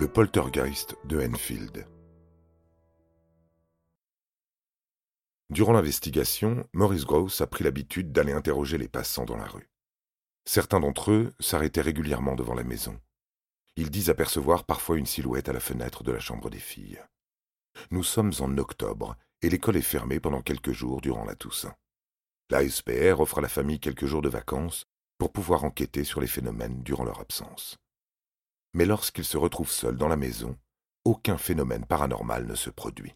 Le poltergeist de Enfield. Durant l'investigation, Maurice Gross a pris l'habitude d'aller interroger les passants dans la rue. Certains d'entre eux s'arrêtaient régulièrement devant la maison. Ils disent apercevoir parfois une silhouette à la fenêtre de la chambre des filles. Nous sommes en octobre et l'école est fermée pendant quelques jours durant la Toussaint. La SPR offre à la famille quelques jours de vacances pour pouvoir enquêter sur les phénomènes durant leur absence. Mais lorsqu'ils se retrouvent seuls dans la maison, aucun phénomène paranormal ne se produit.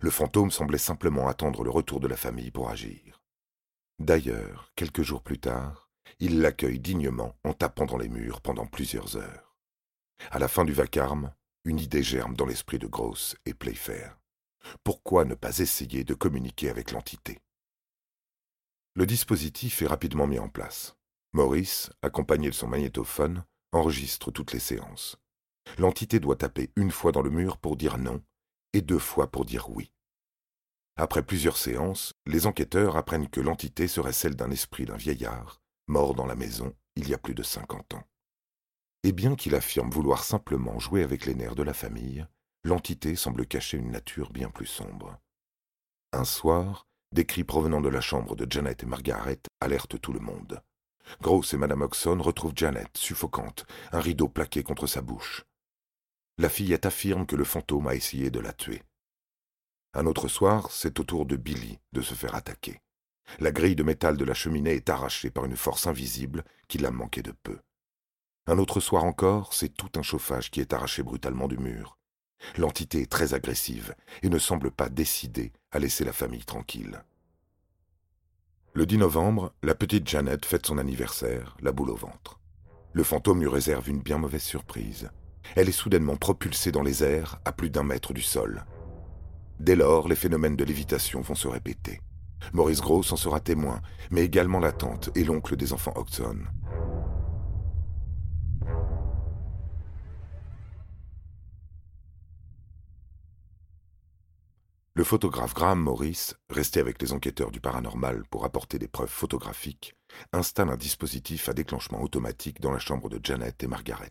Le fantôme semblait simplement attendre le retour de la famille pour agir. D'ailleurs, quelques jours plus tard, il l'accueille dignement en tapant dans les murs pendant plusieurs heures. À la fin du vacarme, une idée germe dans l'esprit de Gross et Playfair. Pourquoi ne pas essayer de communiquer avec l'entité? Le dispositif est rapidement mis en place. Maurice, accompagné de son magnétophone, enregistre toutes les séances. L'entité doit taper une fois dans le mur pour dire non et deux fois pour dire oui. Après plusieurs séances, les enquêteurs apprennent que l'entité serait celle d'un esprit d'un vieillard, mort dans la maison il y a plus de cinquante ans. Et bien qu'il affirme vouloir simplement jouer avec les nerfs de la famille, l'entité semble cacher une nature bien plus sombre. Un soir, des cris provenant de la chambre de Janet et Margaret alertent tout le monde. Gross et Madame Oxon retrouvent Janet, suffocante, un rideau plaqué contre sa bouche. La fillette affirme que le fantôme a essayé de la tuer. Un autre soir, c'est au tour de Billy de se faire attaquer. La grille de métal de la cheminée est arrachée par une force invisible qui l'a manqué de peu. Un autre soir encore, c'est tout un chauffage qui est arraché brutalement du mur. L'entité est très agressive et ne semble pas décidée à laisser la famille tranquille. Le 10 novembre, la petite Janet fête son anniversaire, la boule au ventre. Le fantôme lui réserve une bien mauvaise surprise. Elle est soudainement propulsée dans les airs à plus d'un mètre du sol. Dès lors, les phénomènes de lévitation vont se répéter. Maurice Gross en sera témoin, mais également la tante et l'oncle des enfants Oxon. Le photographe Graham Morris, resté avec les enquêteurs du paranormal pour apporter des preuves photographiques, installe un dispositif à déclenchement automatique dans la chambre de Janet et Margaret.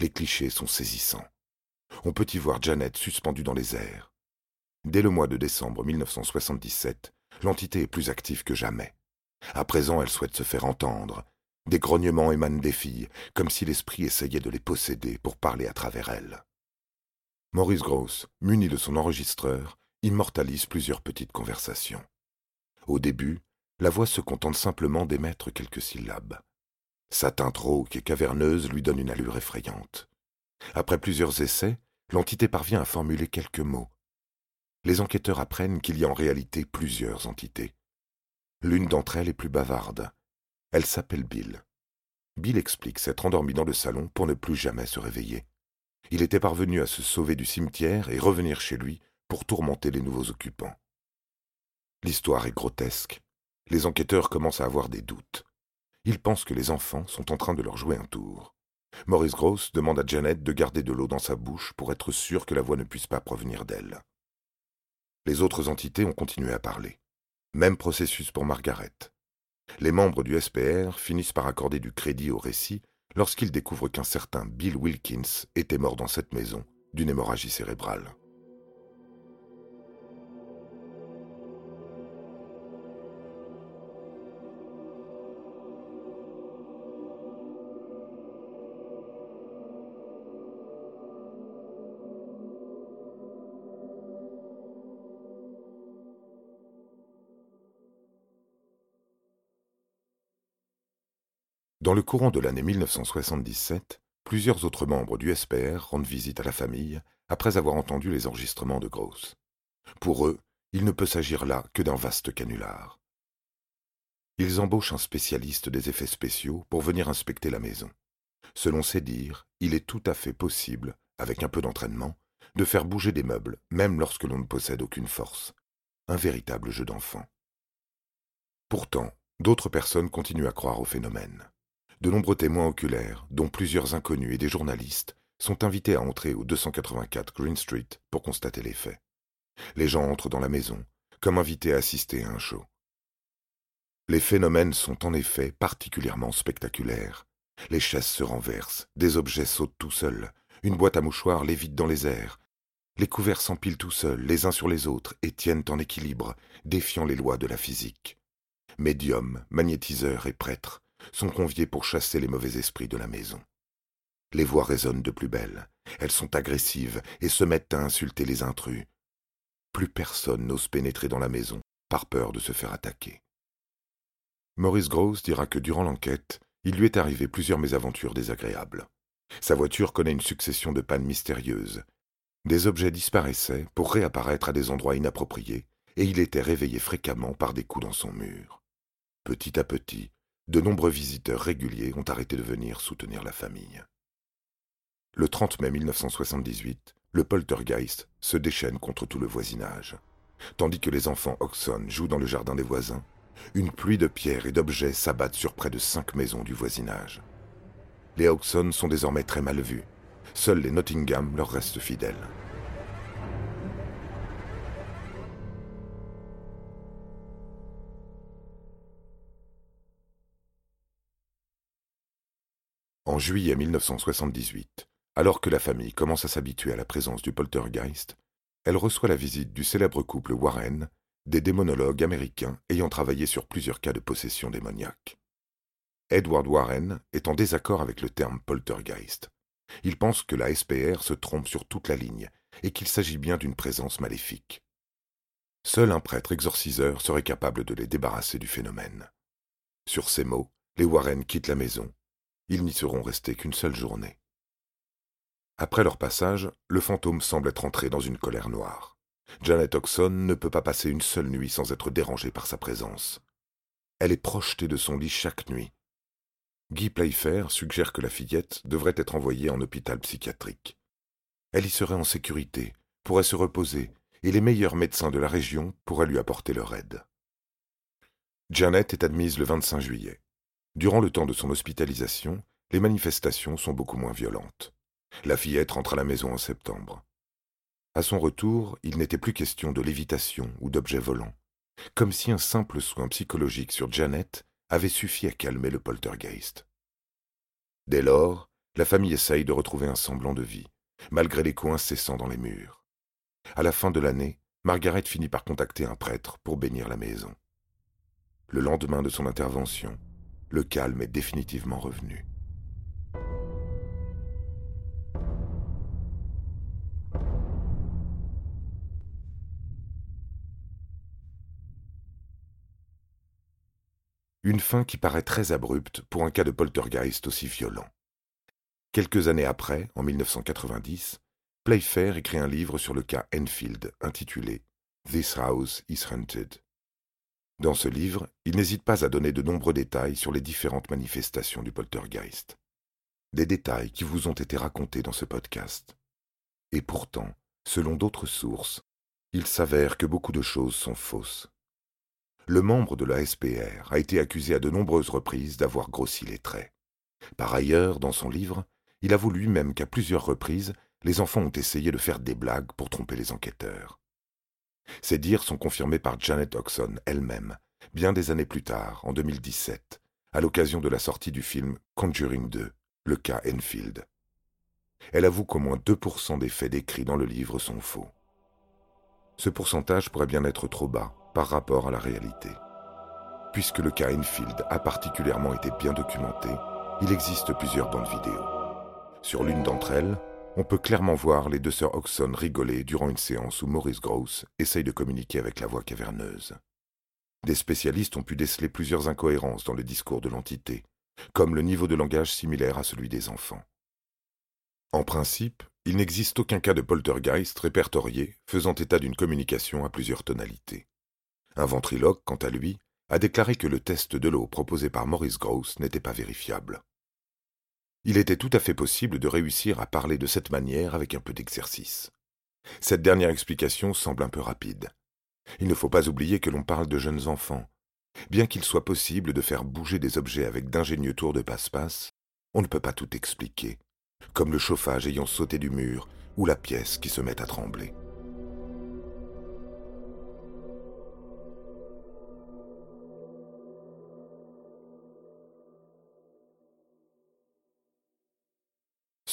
Les clichés sont saisissants. On peut y voir Janet suspendue dans les airs. Dès le mois de décembre 1977, l'entité est plus active que jamais. À présent, elle souhaite se faire entendre. Des grognements émanent des filles, comme si l'esprit essayait de les posséder pour parler à travers elles. Maurice Gross, muni de son enregistreur, immortalise plusieurs petites conversations. Au début, la voix se contente simplement d'émettre quelques syllabes. Sa teinte rauque et caverneuse lui donne une allure effrayante. Après plusieurs essais, l'entité parvient à formuler quelques mots. Les enquêteurs apprennent qu'il y a en réalité plusieurs entités. L'une d'entre elles est plus bavarde. Elle s'appelle Bill. Bill explique s'être endormi dans le salon pour ne plus jamais se réveiller. Il était parvenu à se sauver du cimetière et revenir chez lui pour tourmenter les nouveaux occupants. L'histoire est grotesque. Les enquêteurs commencent à avoir des doutes. Ils pensent que les enfants sont en train de leur jouer un tour. Maurice Gross demande à Janet de garder de l'eau dans sa bouche pour être sûr que la voix ne puisse pas provenir d'elle. Les autres entités ont continué à parler. Même processus pour Margaret. Les membres du SPR finissent par accorder du crédit au récit lorsqu'ils découvrent qu'un certain Bill Wilkins était mort dans cette maison d'une hémorragie cérébrale. Dans le courant de l'année 1977, plusieurs autres membres du SPR rendent visite à la famille après avoir entendu les enregistrements de Gross. Pour eux, il ne peut s'agir là que d'un vaste canular. Ils embauchent un spécialiste des effets spéciaux pour venir inspecter la maison. Selon ses dires, il est tout à fait possible, avec un peu d'entraînement, de faire bouger des meubles, même lorsque l'on ne possède aucune force. Un véritable jeu d'enfant. Pourtant, d'autres personnes continuent à croire au phénomène. De nombreux témoins oculaires, dont plusieurs inconnus et des journalistes, sont invités à entrer au 284 Green Street pour constater les faits. Les gens entrent dans la maison, comme invités à assister à un show. Les phénomènes sont en effet particulièrement spectaculaires. Les chaises se renversent, des objets sautent tout seuls, Une boîte à mouchoirs lévite dans les airs. Les couverts s'empilent tout seuls, les uns sur les autres, et tiennent en équilibre, défiant les lois de la physique. Médiums, magnétiseurs et prêtres sont conviés pour chasser les mauvais esprits de la maison. Les voix résonnent de plus belle, elles sont agressives et se mettent à insulter les intrus. Plus personne n'ose pénétrer dans la maison, par peur de se faire attaquer. Maurice Gross dira que durant l'enquête, il lui est arrivé plusieurs mésaventures désagréables. Sa voiture connaît une succession de pannes mystérieuses. Des objets disparaissaient pour réapparaître à des endroits inappropriés, et il était réveillé fréquemment par des coups dans son mur. Petit à petit, de nombreux visiteurs réguliers ont arrêté de venir soutenir la famille. Le 30 mai 1978, le poltergeist se déchaîne contre tout le voisinage. Tandis que les enfants Oxon jouent dans le jardin des voisins, une pluie de pierres et d'objets s'abattent sur près de cinq maisons du voisinage. Les Oxon sont désormais très mal vus. Seuls les Nottingham leur restent fidèles. Juillet 1978, alors que la famille commence à s'habituer à la présence du poltergeist, elle reçoit la visite du célèbre couple Warren, des démonologues américains ayant travaillé sur plusieurs cas de possession démoniaque. Edward Warren est en désaccord avec le terme poltergeist. Il pense que la SPR se trompe sur toute la ligne et qu'il s'agit bien d'une présence maléfique. Seul un prêtre exorciseur serait capable de les débarrasser du phénomène. Sur ces mots, les Warren quittent la maison. Ils n'y seront restés qu'une seule journée. Après leur passage, le fantôme semble être entré dans une colère noire. Janet Oxon ne peut pas passer une seule nuit sans être dérangée par sa présence. Elle est projetée de son lit chaque nuit. Guy Playfair suggère que la fillette devrait être envoyée en hôpital psychiatrique. Elle y serait en sécurité, pourrait se reposer, et les meilleurs médecins de la région pourraient lui apporter leur aide. Janet est admise le 25 juillet. Durant le temps de son hospitalisation, les manifestations sont beaucoup moins violentes. La fillette rentre à la maison en septembre. À son retour, il n'était plus question de lévitation ou d'objets volants, comme si un simple soin psychologique sur Janet avait suffi à calmer le poltergeist. Dès lors, la famille essaye de retrouver un semblant de vie, malgré les coups incessants dans les murs. À la fin de l'année, Margaret finit par contacter un prêtre pour bénir la maison. Le lendemain de son intervention, le calme est définitivement revenu. Une fin qui paraît très abrupte pour un cas de poltergeist aussi violent. Quelques années après, en 1990, Playfair écrit un livre sur le cas Enfield intitulé This House is Haunted. Dans ce livre, il n'hésite pas à donner de nombreux détails sur les différentes manifestations du poltergeist. Des détails qui vous ont été racontés dans ce podcast. Et pourtant, selon d'autres sources, il s'avère que beaucoup de choses sont fausses le membre de la SPR a été accusé à de nombreuses reprises d'avoir grossi les traits. Par ailleurs, dans son livre, il avoue lui-même qu'à plusieurs reprises, les enfants ont essayé de faire des blagues pour tromper les enquêteurs. Ces dires sont confirmés par Janet Oxon elle-même, bien des années plus tard, en 2017, à l'occasion de la sortie du film Conjuring 2, le cas Enfield. Elle avoue qu'au moins 2% des faits décrits dans le livre sont faux. Ce pourcentage pourrait bien être trop bas, par rapport à la réalité. Puisque le cas Enfield a particulièrement été bien documenté, il existe plusieurs bandes vidéo. Sur l'une d'entre elles, on peut clairement voir les deux sœurs Oxon rigoler durant une séance où Maurice Gross essaye de communiquer avec la voix caverneuse. Des spécialistes ont pu déceler plusieurs incohérences dans le discours de l'entité, comme le niveau de langage similaire à celui des enfants. En principe, il n'existe aucun cas de poltergeist répertorié faisant état d'une communication à plusieurs tonalités. Un ventriloque, quant à lui, a déclaré que le test de l'eau proposé par Maurice Gross n'était pas vérifiable. Il était tout à fait possible de réussir à parler de cette manière avec un peu d'exercice. Cette dernière explication semble un peu rapide. Il ne faut pas oublier que l'on parle de jeunes enfants. Bien qu'il soit possible de faire bouger des objets avec d'ingénieux tours de passe-passe, on ne peut pas tout expliquer, comme le chauffage ayant sauté du mur ou la pièce qui se met à trembler.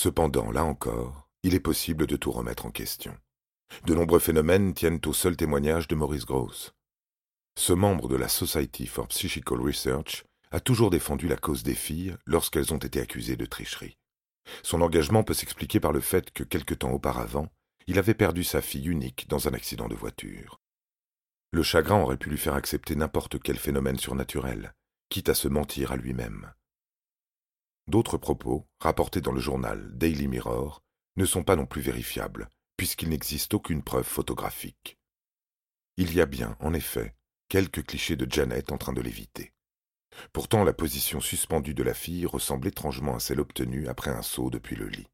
Cependant, là encore, il est possible de tout remettre en question. De nombreux phénomènes tiennent au seul témoignage de Maurice Gross. Ce membre de la Society for Psychical Research a toujours défendu la cause des filles lorsqu'elles ont été accusées de tricherie. Son engagement peut s'expliquer par le fait que quelque temps auparavant, il avait perdu sa fille unique dans un accident de voiture. Le chagrin aurait pu lui faire accepter n'importe quel phénomène surnaturel, quitte à se mentir à lui-même. D'autres propos, rapportés dans le journal Daily Mirror, ne sont pas non plus vérifiables, puisqu'il n'existe aucune preuve photographique. Il y a bien, en effet, quelques clichés de Janet en train de l'éviter. Pourtant, la position suspendue de la fille ressemble étrangement à celle obtenue après un saut depuis le lit.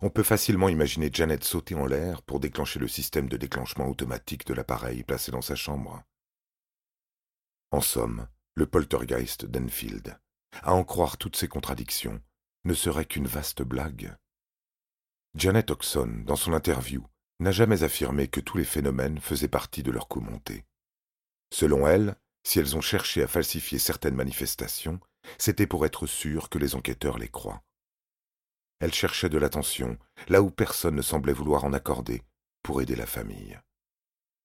On peut facilement imaginer Janet sauter en l'air pour déclencher le système de déclenchement automatique de l'appareil placé dans sa chambre. En somme, le poltergeist d'Enfield, à en croire toutes ces contradictions, ne serait qu'une vaste blague. Janet Oxon, dans son interview, n'a jamais affirmé que tous les phénomènes faisaient partie de leur coup monté. Selon elle, si elles ont cherché à falsifier certaines manifestations, c'était pour être sûres que les enquêteurs les croient. Elle cherchait de l'attention, là où personne ne semblait vouloir en accorder, pour aider la famille.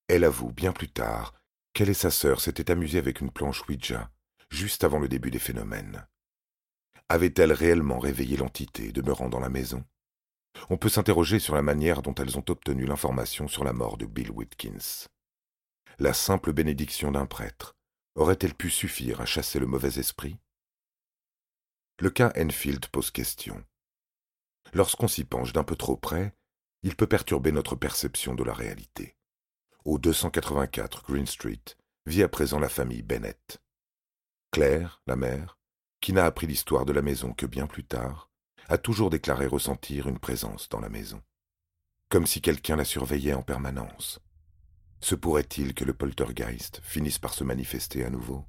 Elle avoue, bien plus tard, qu'elle et sa sœur s'étaient amusées avec une planche Ouija, juste avant le début des phénomènes. Avait-elle réellement réveillé l'entité demeurant dans la maison? On peut s'interroger sur la manière dont elles ont obtenu l'information sur la mort de Bill Whitkins. La simple bénédiction d'un prêtre, aurait-elle pu suffire à chasser le mauvais esprit? Le cas Enfield pose question. Lorsqu'on s'y penche d'un peu trop près, il peut perturber notre perception de la réalité. Au 284 Green Street vit à présent la famille Bennett. Claire, la mère, qui n'a appris l'histoire de la maison que bien plus tard, a toujours déclaré ressentir une présence dans la maison, comme si quelqu'un la surveillait en permanence. Se pourrait-il que le poltergeist finisse par se manifester à nouveau?